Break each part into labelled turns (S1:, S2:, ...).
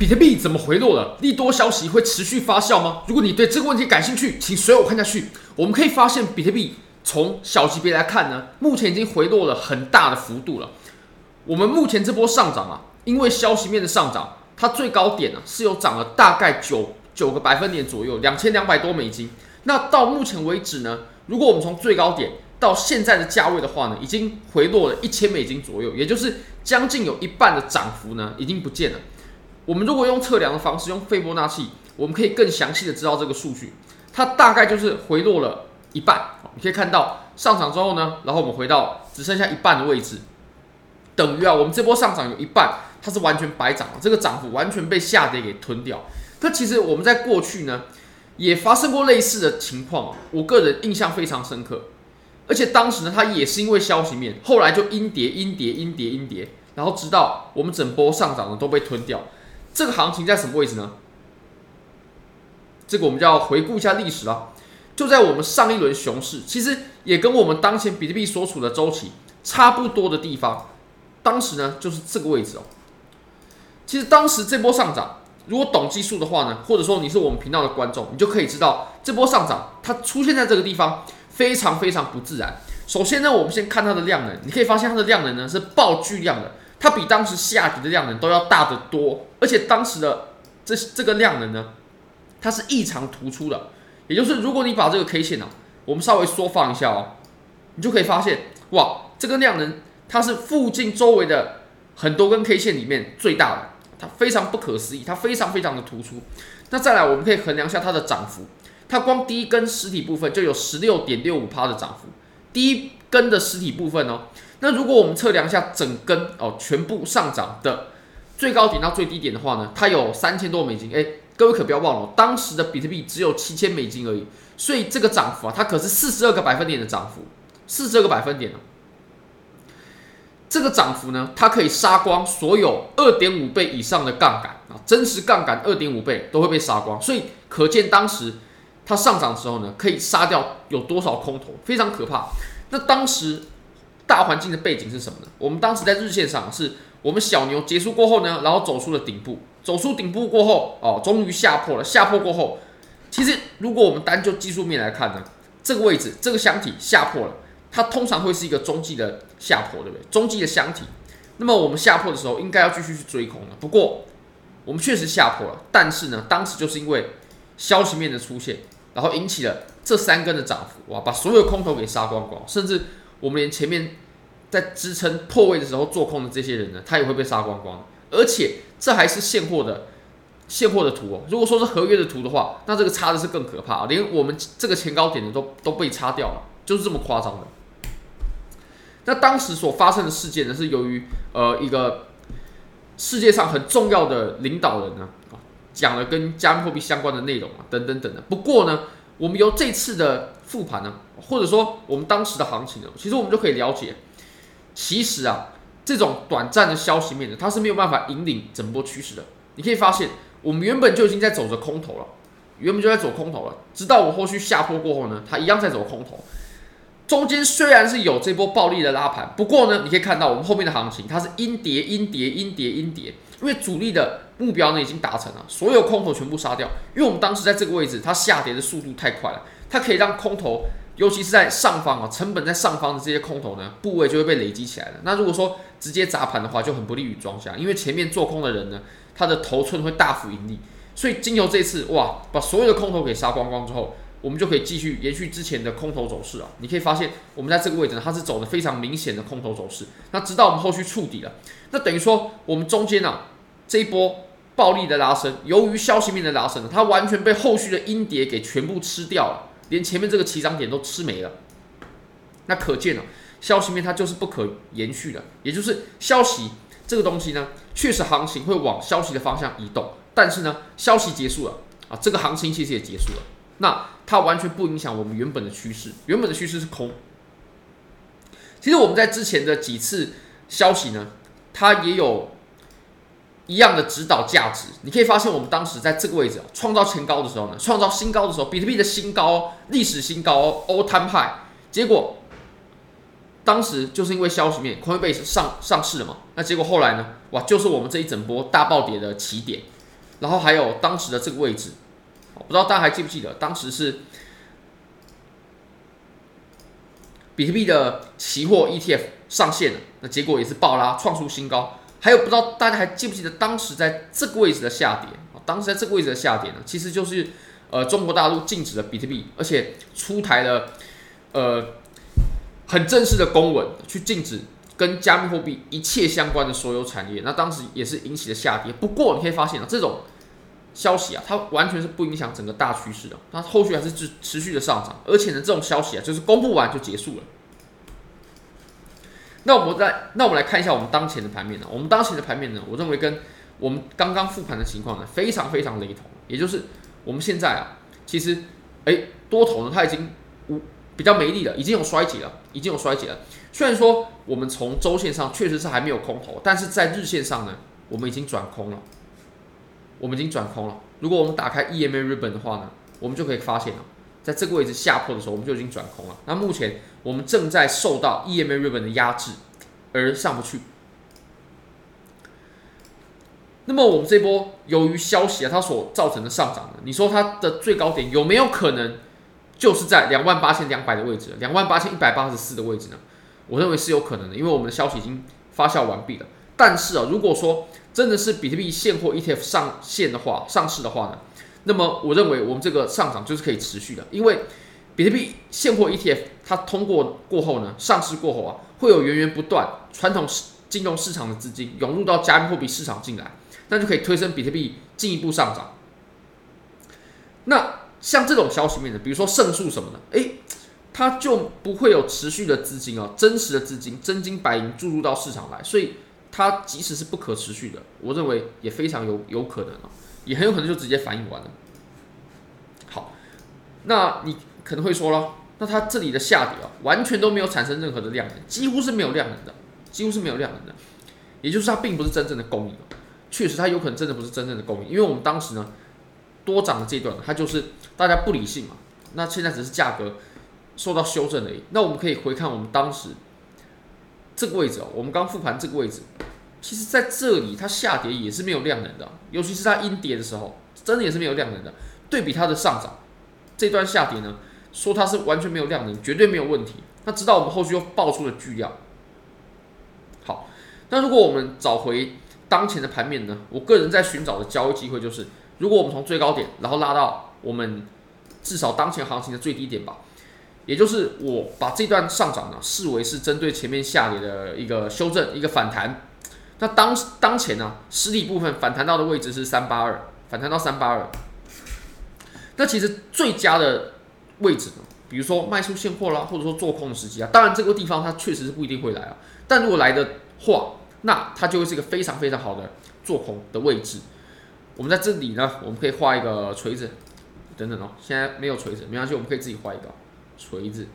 S1: 比特币怎么回落了？利多消息会持续发酵吗？如果你对这个问题感兴趣，请随我看下去。我们可以发现，比特币从小级别来看呢，目前已经回落了很大的幅度了。我们目前这波上涨啊，因为消息面的上涨，它最高点呢是有涨了大概九九个百分点左右，两千两百多美金。那到目前为止呢，如果我们从最高点到现在的价位的话呢，已经回落了一千美金左右，也就是将近有一半的涨幅呢已经不见了。我们如果用测量的方式，用斐波那契，我们可以更详细的知道这个数据，它大概就是回落了一半。你可以看到上涨之后呢，然后我们回到只剩下一半的位置，等于啊，我们这波上涨有一半它是完全白涨了，这个涨幅完全被下跌给吞掉。那其实我们在过去呢也发生过类似的情况，我个人印象非常深刻。而且当时呢，它也是因为消息面，后来就阴跌、阴跌、阴跌、阴跌，然后直到我们整波上涨的都被吞掉。这个行情在什么位置呢？这个我们就要回顾一下历史了。就在我们上一轮熊市，其实也跟我们当前比特币所处的周期差不多的地方。当时呢，就是这个位置哦。其实当时这波上涨，如果懂技术的话呢，或者说你是我们频道的观众，你就可以知道这波上涨它出现在这个地方非常非常不自然。首先呢，我们先看它的量能，你可以发现它的量能呢是爆巨量的。它比当时下跌的量能都要大得多，而且当时的这这个量能呢，它是异常突出的。也就是如果你把这个 K 线呢、啊，我们稍微缩放一下哦，你就可以发现，哇，这个量能它是附近周围的很多根 K 线里面最大的，它非常不可思议，它非常非常的突出。那再来，我们可以衡量一下它的涨幅，它光第一根实体部分就有十六点六五趴的涨幅，第一根的实体部分哦。那如果我们测量一下整根哦，全部上涨的最高点到最低点的话呢，它有三千多美金。哎，各位可不要忘了，当时的比特币只有七千美金而已，所以这个涨幅啊，它可是四十二个百分点的涨幅，四十二个百分点啊。这个涨幅呢，它可以杀光所有二点五倍以上的杠杆啊，真实杠杆二点五倍都会被杀光，所以可见当时它上涨的时候呢，可以杀掉有多少空头，非常可怕。那当时。大环境的背景是什么呢？我们当时在日线上是我们小牛结束过后呢，然后走出了顶部，走出顶部过后，哦，终于下破了。下破过后，其实如果我们单就技术面来看呢，这个位置这个箱体下破了，它通常会是一个中继的下破，对不对？中继的箱体，那么我们下破的时候应该要继续去追空的。不过我们确实下破了，但是呢，当时就是因为消息面的出现，然后引起了这三根的涨幅，哇，把所有空头给杀光光，甚至。我们连前面在支撑破位的时候做空的这些人呢，他也会被杀光光。而且这还是现货的现货的图哦。如果说是合约的图的话，那这个差的是更可怕，连我们这个前高点的都都被擦掉了，就是这么夸张的。那当时所发生的事件呢，是由于呃一个世界上很重要的领导人呢，讲了跟加密货币相关的内容啊，等等等等。不过呢，我们由这次的复盘呢，或者说我们当时的行情呢，其实我们就可以了解，其实啊，这种短暂的消息面呢，它是没有办法引领整波趋势的。你可以发现，我们原本就已经在走着空头了，原本就在走空头了，直到我后续下坡过后呢，它一样在走空头。中间虽然是有这波暴力的拉盘，不过呢，你可以看到我们后面的行情，它是阴跌、阴跌、阴跌、阴跌，因为主力的。目标呢已经达成了，所有空头全部杀掉。因为我们当时在这个位置，它下跌的速度太快了，它可以让空头，尤其是在上方啊，成本在上方的这些空头呢，部位就会被累积起来了。那如果说直接砸盘的话，就很不利于庄家，因为前面做空的人呢，他的头寸会大幅盈利。所以经由这次哇，把所有的空头给杀光光之后，我们就可以继续延续之前的空头走势啊。你可以发现，我们在这个位置呢，它是走的非常明显的空头走势。那直到我们后续触底了，那等于说我们中间啊这一波。暴力的拉升，由于消息面的拉升，它完全被后续的阴跌给全部吃掉了，连前面这个起涨点都吃没了。那可见了，消息面它就是不可延续的，也就是消息这个东西呢，确实行情会往消息的方向移动，但是呢，消息结束了啊，这个行情其实也结束了，那它完全不影响我们原本的趋势，原本的趋势是空。其实我们在之前的几次消息呢，它也有。一样的指导价值，你可以发现，我们当时在这个位置创造前高的时候呢，创造新高的时候，比特币的新高，历史新高，all time high。结果当时就是因为消息面，Coinbase 上上市了嘛，那结果后来呢，哇，就是我们这一整波大暴跌的起点。然后还有当时的这个位置，不知道大家还记不记得，当时是比特币的期货 ETF 上线了，那结果也是爆拉，创出新高。还有不知道大家还记不记得，当时在这个位置的下跌，当时在这个位置的下跌呢，其实就是呃中国大陆禁止了比特币，而且出台了呃很正式的公文去禁止。跟加密货币一切相关的所有产业，那当时也是引起了下跌。不过你可以发现啊，这种消息啊，它完全是不影响整个大趋势的，它后续还是持持续的上涨。而且呢，这种消息啊，就是公布完就结束了。那我们再，那我们来看一下我们当前的盘面呢？我们当前的盘面呢，我认为跟我们刚刚复盘的情况呢，非常非常雷同。也就是我们现在啊，其实哎，多头呢，它已经无比较没力了，已经有衰竭了，已经有衰竭了。虽然说我们从周线上确实是还没有空头，但是在日线上呢，我们已经转空了。我们已经转空了。如果我们打开 EMA Ribbon 的话呢，我们就可以发现了，在这个位置下破的时候，我们就已经转空了。那目前我们正在受到 EMA Ribbon 的压制，而上不去。那么我们这波由于消息啊，它所造成的上涨呢，你说它的最高点有没有可能就是在两万八千两百的位置，两万八千一百八十四的位置呢？我认为是有可能的，因为我们的消息已经发酵完毕了。但是啊，如果说真的是比特币现货 ETF 上线的话，上市的话呢，那么我认为我们这个上涨就是可以持续的，因为比特币现货 ETF 它通过过后呢，上市过后啊，会有源源不断传统金融市场的资金涌入到加密货币市场进来，那就可以推升比特币进一步上涨。那像这种消息面的，比如说胜诉什么的，诶。它就不会有持续的资金啊，真实的资金真金白银注入到市场来，所以它即使是不可持续的，我认为也非常有有可能啊，也很有可能就直接反应完了。好，那你可能会说了，那它这里的下跌啊，完全都没有产生任何的量能，几乎是没有量能的，几乎是没有量能的，也就是它并不是真正的公益，确实它有可能真的不是真正的公益，因为我们当时呢多涨的这段，它就是大家不理性嘛，那现在只是价格。受到修正而已。那我们可以回看我们当时这个位置哦，我们刚复盘这个位置，其实在这里它下跌也是没有量能的，尤其是它阴跌的时候，真的也是没有量能的。对比它的上涨，这段下跌呢，说它是完全没有量能，绝对没有问题。那直到我们后续又爆出了巨量。好，那如果我们找回当前的盘面呢，我个人在寻找的交易机会就是，如果我们从最高点，然后拉到我们至少当前行情的最低点吧。也就是我把这段上涨呢视为是针对前面下跌的一个修正，一个反弹。那当当前呢，实体部分反弹到的位置是三八二，反弹到三八二。那其实最佳的位置呢，比如说卖出现货啦，或者说做空的时机啊，当然这个地方它确实是不一定会来啊。但如果来的话，那它就会是一个非常非常好的做空的位置。我们在这里呢，我们可以画一个锤子等等哦。现在没有锤子，没关系，我们可以自己画一个。锤子，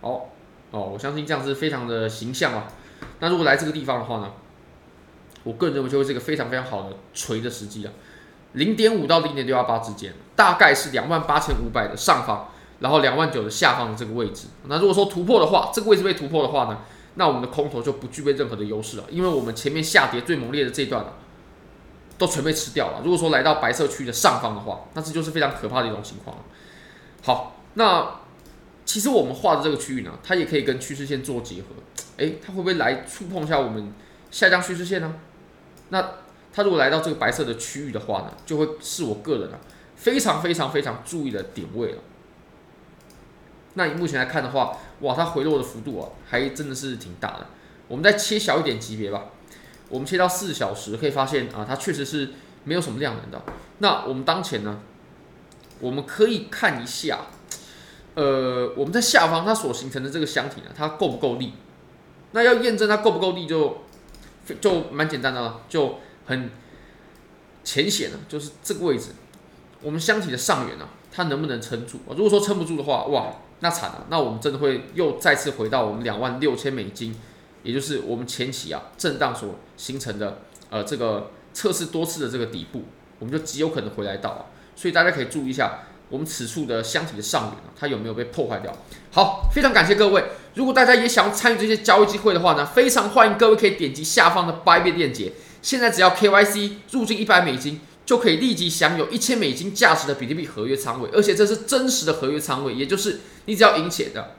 S1: 好哦，我相信这样是非常的形象啊。那如果来这个地方的话呢，我个人认为就会是一个非常非常好的锤的时机了。零点五到零点六二八之间，大概是两万八千五百的上方，然后两万九的下方的这个位置。那如果说突破的话，这个位置被突破的话呢，那我们的空头就不具备任何的优势了，因为我们前面下跌最猛烈的这段了。都全被吃掉了。如果说来到白色区的上方的话，那这就是非常可怕的一种情况。好，那其实我们画的这个区域呢，它也可以跟趋势线做结合。诶，它会不会来触碰一下我们下降趋势线呢？那它如果来到这个白色的区域的话呢，就会是我个人啊非常非常非常注意的点位了。那以目前来看的话，哇，它回落的幅度啊，还真的是挺大的。我们再切小一点级别吧。我们切到四小时，可以发现啊，它确实是没有什么量能的。那我们当前呢，我们可以看一下，呃，我们在下方它所形成的这个箱体呢，它够不够力？那要验证它够不够力就，就蛮简单的了，就很浅显的，就是这个位置，我们箱体的上缘呢，它能不能撑住？如果说撑不住的话，哇，那惨了，那我们真的会又再次回到我们两万六千美金。也就是我们前期啊震荡所形成的呃这个测试多次的这个底部，我们就极有可能回来到啊，所以大家可以注意一下我们此处的箱体的上缘啊，它有没有被破坏掉？好，非常感谢各位。如果大家也想要参与这些交易机会的话呢，非常欢迎各位可以点击下方的 Buybit 链接。现在只要 KYC 入金一百美金，就可以立即享有一千美金价值的比特币合约仓位，而且这是真实的合约仓位，也就是你只要赢钱的，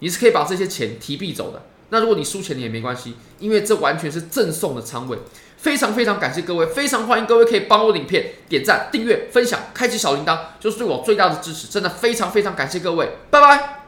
S1: 你是可以把这些钱提币走的。那如果你输钱了也没关系，因为这完全是赠送的仓位。非常非常感谢各位，非常欢迎各位可以帮我影片点赞、订阅、分享、开启小铃铛，就是对我最大的支持。真的非常非常感谢各位，拜拜。